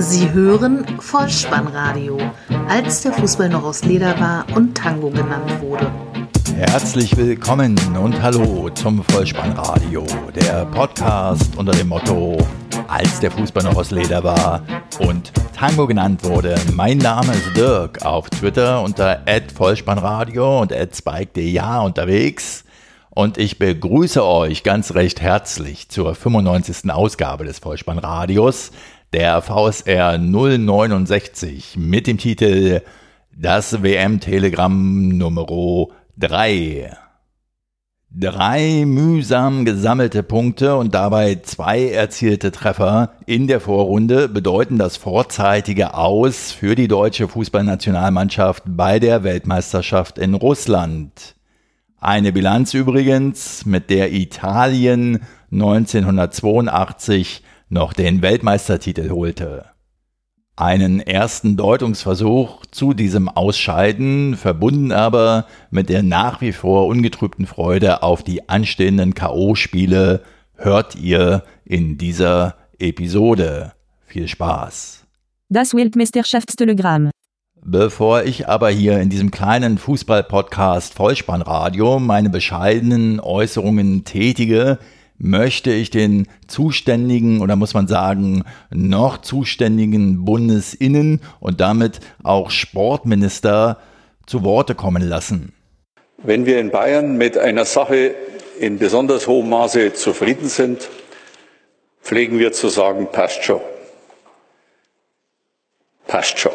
Sie hören Vollspannradio, als der Fußball noch aus Leder war und Tango genannt wurde. Herzlich willkommen und hallo zum Vollspannradio, der Podcast unter dem Motto, als der Fußball noch aus Leder war und Tango genannt wurde. Mein Name ist Dirk, auf Twitter unter @vollspannradio und @spike.de unterwegs. Und ich begrüße euch ganz recht herzlich zur 95. Ausgabe des Vollspannradios der VSR 069 mit dem Titel Das WM-Telegramm Nummer 3. Drei mühsam gesammelte Punkte und dabei zwei erzielte Treffer in der Vorrunde bedeuten das vorzeitige Aus für die deutsche Fußballnationalmannschaft bei der Weltmeisterschaft in Russland. Eine Bilanz übrigens, mit der Italien 1982 noch den Weltmeistertitel holte. Einen ersten Deutungsversuch zu diesem Ausscheiden, verbunden aber mit der nach wie vor ungetrübten Freude auf die anstehenden KO-Spiele, hört ihr in dieser Episode. Viel Spaß. Das Weltmeisterschaftstelegramm. Bevor ich aber hier in diesem kleinen Fußball-Podcast Vollspannradio meine bescheidenen Äußerungen tätige, möchte ich den zuständigen oder muss man sagen noch zuständigen Bundesinnen und damit auch Sportminister zu Worte kommen lassen. Wenn wir in Bayern mit einer Sache in besonders hohem Maße zufrieden sind, pflegen wir zu sagen, passt schon. Passt schon.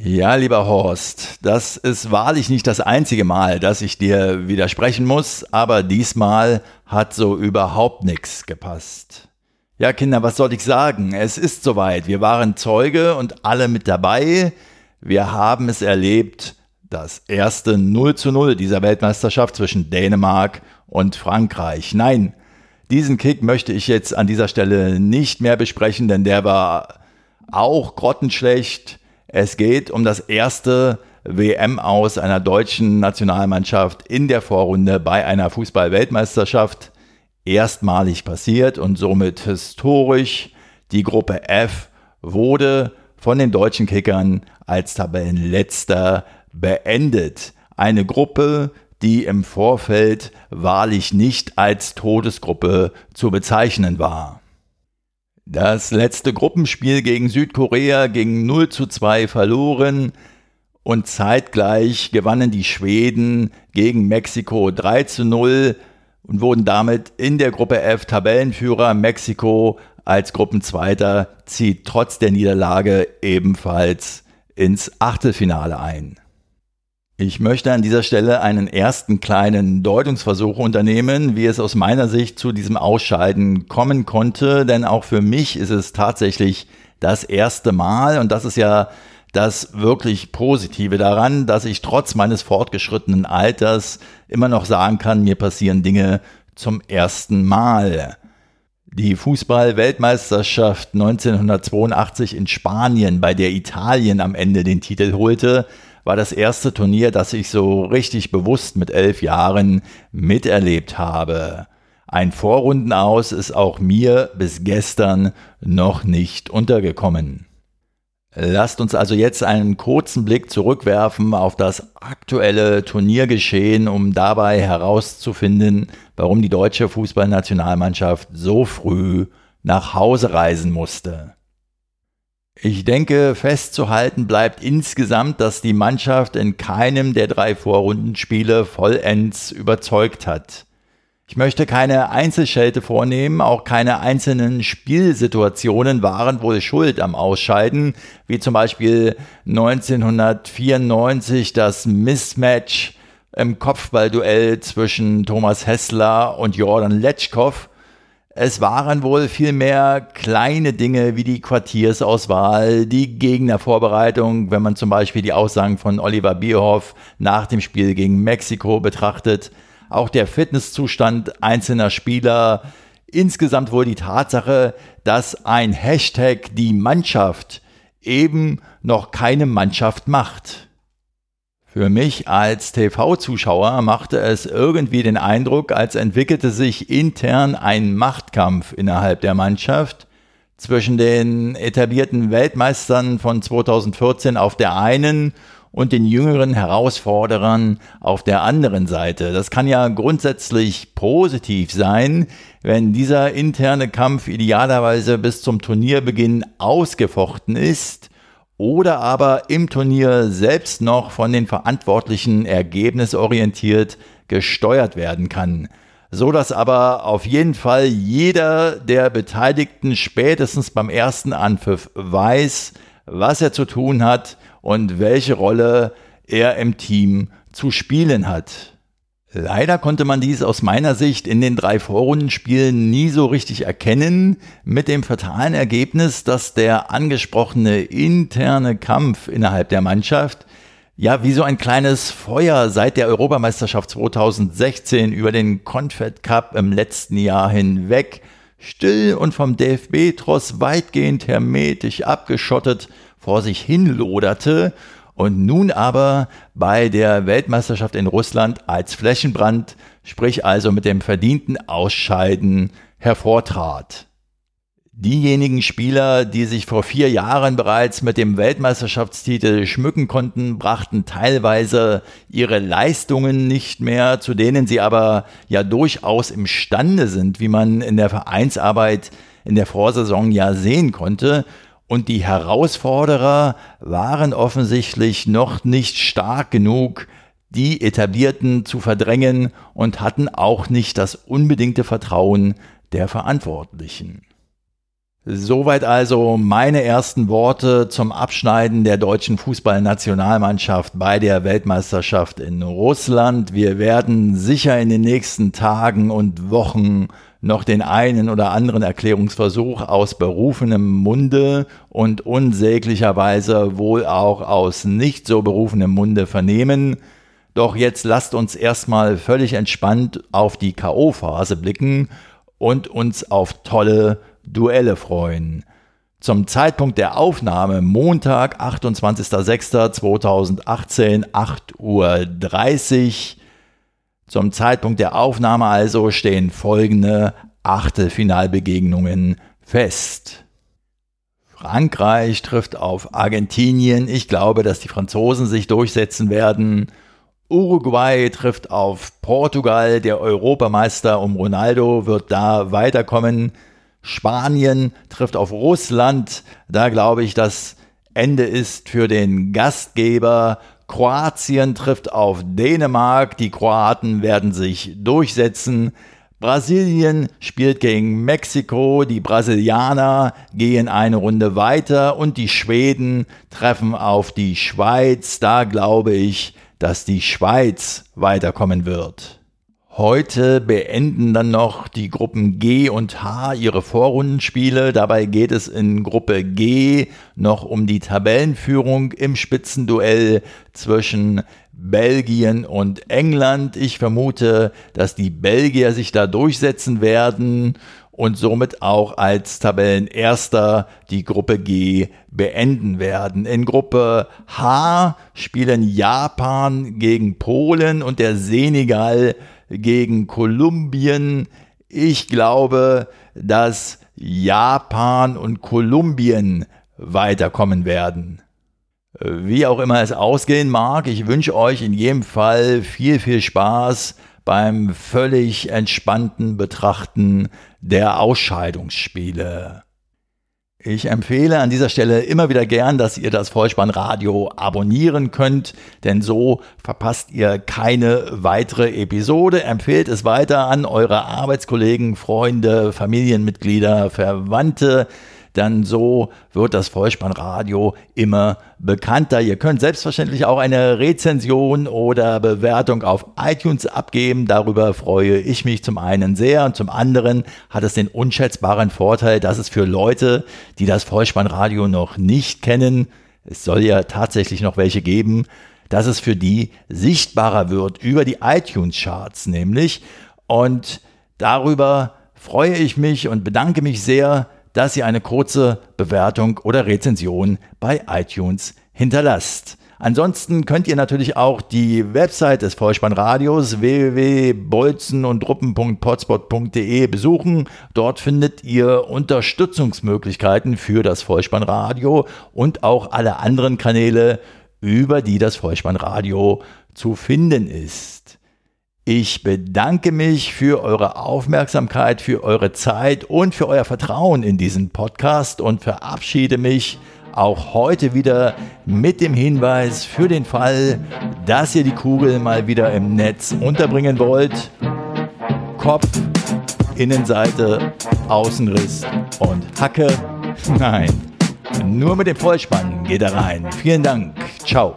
Ja, lieber Horst, das ist wahrlich nicht das einzige Mal, dass ich dir widersprechen muss, aber diesmal hat so überhaupt nichts gepasst. Ja, Kinder, was soll ich sagen? Es ist soweit. Wir waren Zeuge und alle mit dabei. Wir haben es erlebt, das erste 0 zu 0 dieser Weltmeisterschaft zwischen Dänemark und Frankreich. Nein, diesen Kick möchte ich jetzt an dieser Stelle nicht mehr besprechen, denn der war auch grottenschlecht es geht um das erste WM aus einer deutschen Nationalmannschaft in der Vorrunde bei einer Fußball-Weltmeisterschaft. Erstmalig passiert und somit historisch. Die Gruppe F wurde von den deutschen Kickern als Tabellenletzter beendet. Eine Gruppe, die im Vorfeld wahrlich nicht als Todesgruppe zu bezeichnen war. Das letzte Gruppenspiel gegen Südkorea ging 0 zu 2 verloren und zeitgleich gewannen die Schweden gegen Mexiko 3 zu 0 und wurden damit in der Gruppe F Tabellenführer. Mexiko als Gruppenzweiter zieht trotz der Niederlage ebenfalls ins Achtelfinale ein. Ich möchte an dieser Stelle einen ersten kleinen Deutungsversuch unternehmen, wie es aus meiner Sicht zu diesem Ausscheiden kommen konnte, denn auch für mich ist es tatsächlich das erste Mal und das ist ja das wirklich Positive daran, dass ich trotz meines fortgeschrittenen Alters immer noch sagen kann, mir passieren Dinge zum ersten Mal. Die Fußball-Weltmeisterschaft 1982 in Spanien, bei der Italien am Ende den Titel holte, war das erste Turnier, das ich so richtig bewusst mit elf Jahren miterlebt habe. Ein Vorrundenaus ist auch mir bis gestern noch nicht untergekommen. Lasst uns also jetzt einen kurzen Blick zurückwerfen auf das aktuelle Turniergeschehen, um dabei herauszufinden, warum die deutsche Fußballnationalmannschaft so früh nach Hause reisen musste. Ich denke, festzuhalten bleibt insgesamt, dass die Mannschaft in keinem der drei Vorrundenspiele vollends überzeugt hat. Ich möchte keine Einzelschelte vornehmen, auch keine einzelnen Spielsituationen waren wohl schuld am Ausscheiden, wie zum Beispiel 1994 das Mismatch im Kopfballduell zwischen Thomas Hessler und Jordan Letschkow, es waren wohl vielmehr kleine Dinge wie die Quartiersauswahl, die Gegnervorbereitung, wenn man zum Beispiel die Aussagen von Oliver Bierhoff nach dem Spiel gegen Mexiko betrachtet, auch der Fitnesszustand einzelner Spieler, insgesamt wohl die Tatsache, dass ein Hashtag die Mannschaft eben noch keine Mannschaft macht. Für mich als TV-Zuschauer machte es irgendwie den Eindruck, als entwickelte sich intern ein Machtkampf innerhalb der Mannschaft, zwischen den etablierten Weltmeistern von 2014 auf der einen und den jüngeren Herausforderern auf der anderen Seite. Das kann ja grundsätzlich positiv sein, wenn dieser interne Kampf idealerweise bis zum Turnierbeginn ausgefochten ist oder aber im Turnier selbst noch von den Verantwortlichen ergebnisorientiert gesteuert werden kann so dass aber auf jeden Fall jeder der Beteiligten spätestens beim ersten Anpfiff weiß, was er zu tun hat und welche Rolle er im Team zu spielen hat. Leider konnte man dies aus meiner Sicht in den drei Vorrundenspielen nie so richtig erkennen, mit dem fatalen Ergebnis, dass der angesprochene interne Kampf innerhalb der Mannschaft ja wie so ein kleines Feuer seit der Europameisterschaft 2016 über den Confed Cup im letzten Jahr hinweg still und vom DFB-Tross weitgehend hermetisch abgeschottet vor sich hinloderte und nun aber bei der Weltmeisterschaft in Russland als Flächenbrand, sprich also mit dem verdienten Ausscheiden, hervortrat. Diejenigen Spieler, die sich vor vier Jahren bereits mit dem Weltmeisterschaftstitel schmücken konnten, brachten teilweise ihre Leistungen nicht mehr, zu denen sie aber ja durchaus imstande sind, wie man in der Vereinsarbeit in der Vorsaison ja sehen konnte. Und die Herausforderer waren offensichtlich noch nicht stark genug, die Etablierten zu verdrängen und hatten auch nicht das unbedingte Vertrauen der Verantwortlichen. Soweit also meine ersten Worte zum Abschneiden der deutschen Fußballnationalmannschaft bei der Weltmeisterschaft in Russland. Wir werden sicher in den nächsten Tagen und Wochen noch den einen oder anderen Erklärungsversuch aus berufenem Munde und unsäglicherweise wohl auch aus nicht so berufenem Munde vernehmen. Doch jetzt lasst uns erstmal völlig entspannt auf die KO-Phase blicken und uns auf tolle Duelle freuen. Zum Zeitpunkt der Aufnahme Montag, 28.06.2018, 8.30 Uhr zum Zeitpunkt der Aufnahme also stehen folgende Achtelfinalbegegnungen fest. Frankreich trifft auf Argentinien. Ich glaube, dass die Franzosen sich durchsetzen werden. Uruguay trifft auf Portugal. Der Europameister um Ronaldo wird da weiterkommen. Spanien trifft auf Russland. Da glaube ich, das Ende ist für den Gastgeber. Kroatien trifft auf Dänemark. Die Kroaten werden sich durchsetzen. Brasilien spielt gegen Mexiko, die Brasilianer gehen eine Runde weiter und die Schweden treffen auf die Schweiz. Da glaube ich, dass die Schweiz weiterkommen wird. Heute beenden dann noch die Gruppen G und H ihre Vorrundenspiele. Dabei geht es in Gruppe G noch um die Tabellenführung im Spitzenduell zwischen Belgien und England. Ich vermute, dass die Belgier sich da durchsetzen werden und somit auch als Tabellenerster die Gruppe G beenden werden. In Gruppe H spielen Japan gegen Polen und der Senegal gegen Kolumbien. Ich glaube, dass Japan und Kolumbien weiterkommen werden. Wie auch immer es ausgehen mag, ich wünsche euch in jedem Fall viel, viel Spaß beim völlig entspannten Betrachten der Ausscheidungsspiele. Ich empfehle an dieser Stelle immer wieder gern, dass ihr das Vollspannradio abonnieren könnt, denn so verpasst ihr keine weitere Episode. Empfehlt es weiter an eure Arbeitskollegen, Freunde, Familienmitglieder, Verwandte dann so wird das Vollspannradio immer bekannter. Ihr könnt selbstverständlich auch eine Rezension oder Bewertung auf iTunes abgeben. Darüber freue ich mich zum einen sehr und zum anderen hat es den unschätzbaren Vorteil, dass es für Leute, die das Vollspannradio noch nicht kennen, es soll ja tatsächlich noch welche geben, dass es für die sichtbarer wird über die iTunes-Charts nämlich. Und darüber freue ich mich und bedanke mich sehr, dass ihr eine kurze Bewertung oder Rezension bei iTunes hinterlasst. Ansonsten könnt ihr natürlich auch die Website des Vollspannradios www.bolzen und truppen.potspot.de besuchen. Dort findet ihr Unterstützungsmöglichkeiten für das Vollspannradio und auch alle anderen Kanäle, über die das Vollspannradio zu finden ist. Ich bedanke mich für eure Aufmerksamkeit, für eure Zeit und für euer Vertrauen in diesen Podcast und verabschiede mich auch heute wieder mit dem Hinweis für den Fall, dass ihr die Kugel mal wieder im Netz unterbringen wollt. Kopf, Innenseite, Außenriss und Hacke. Nein, nur mit dem Vollspann geht er rein. Vielen Dank. Ciao.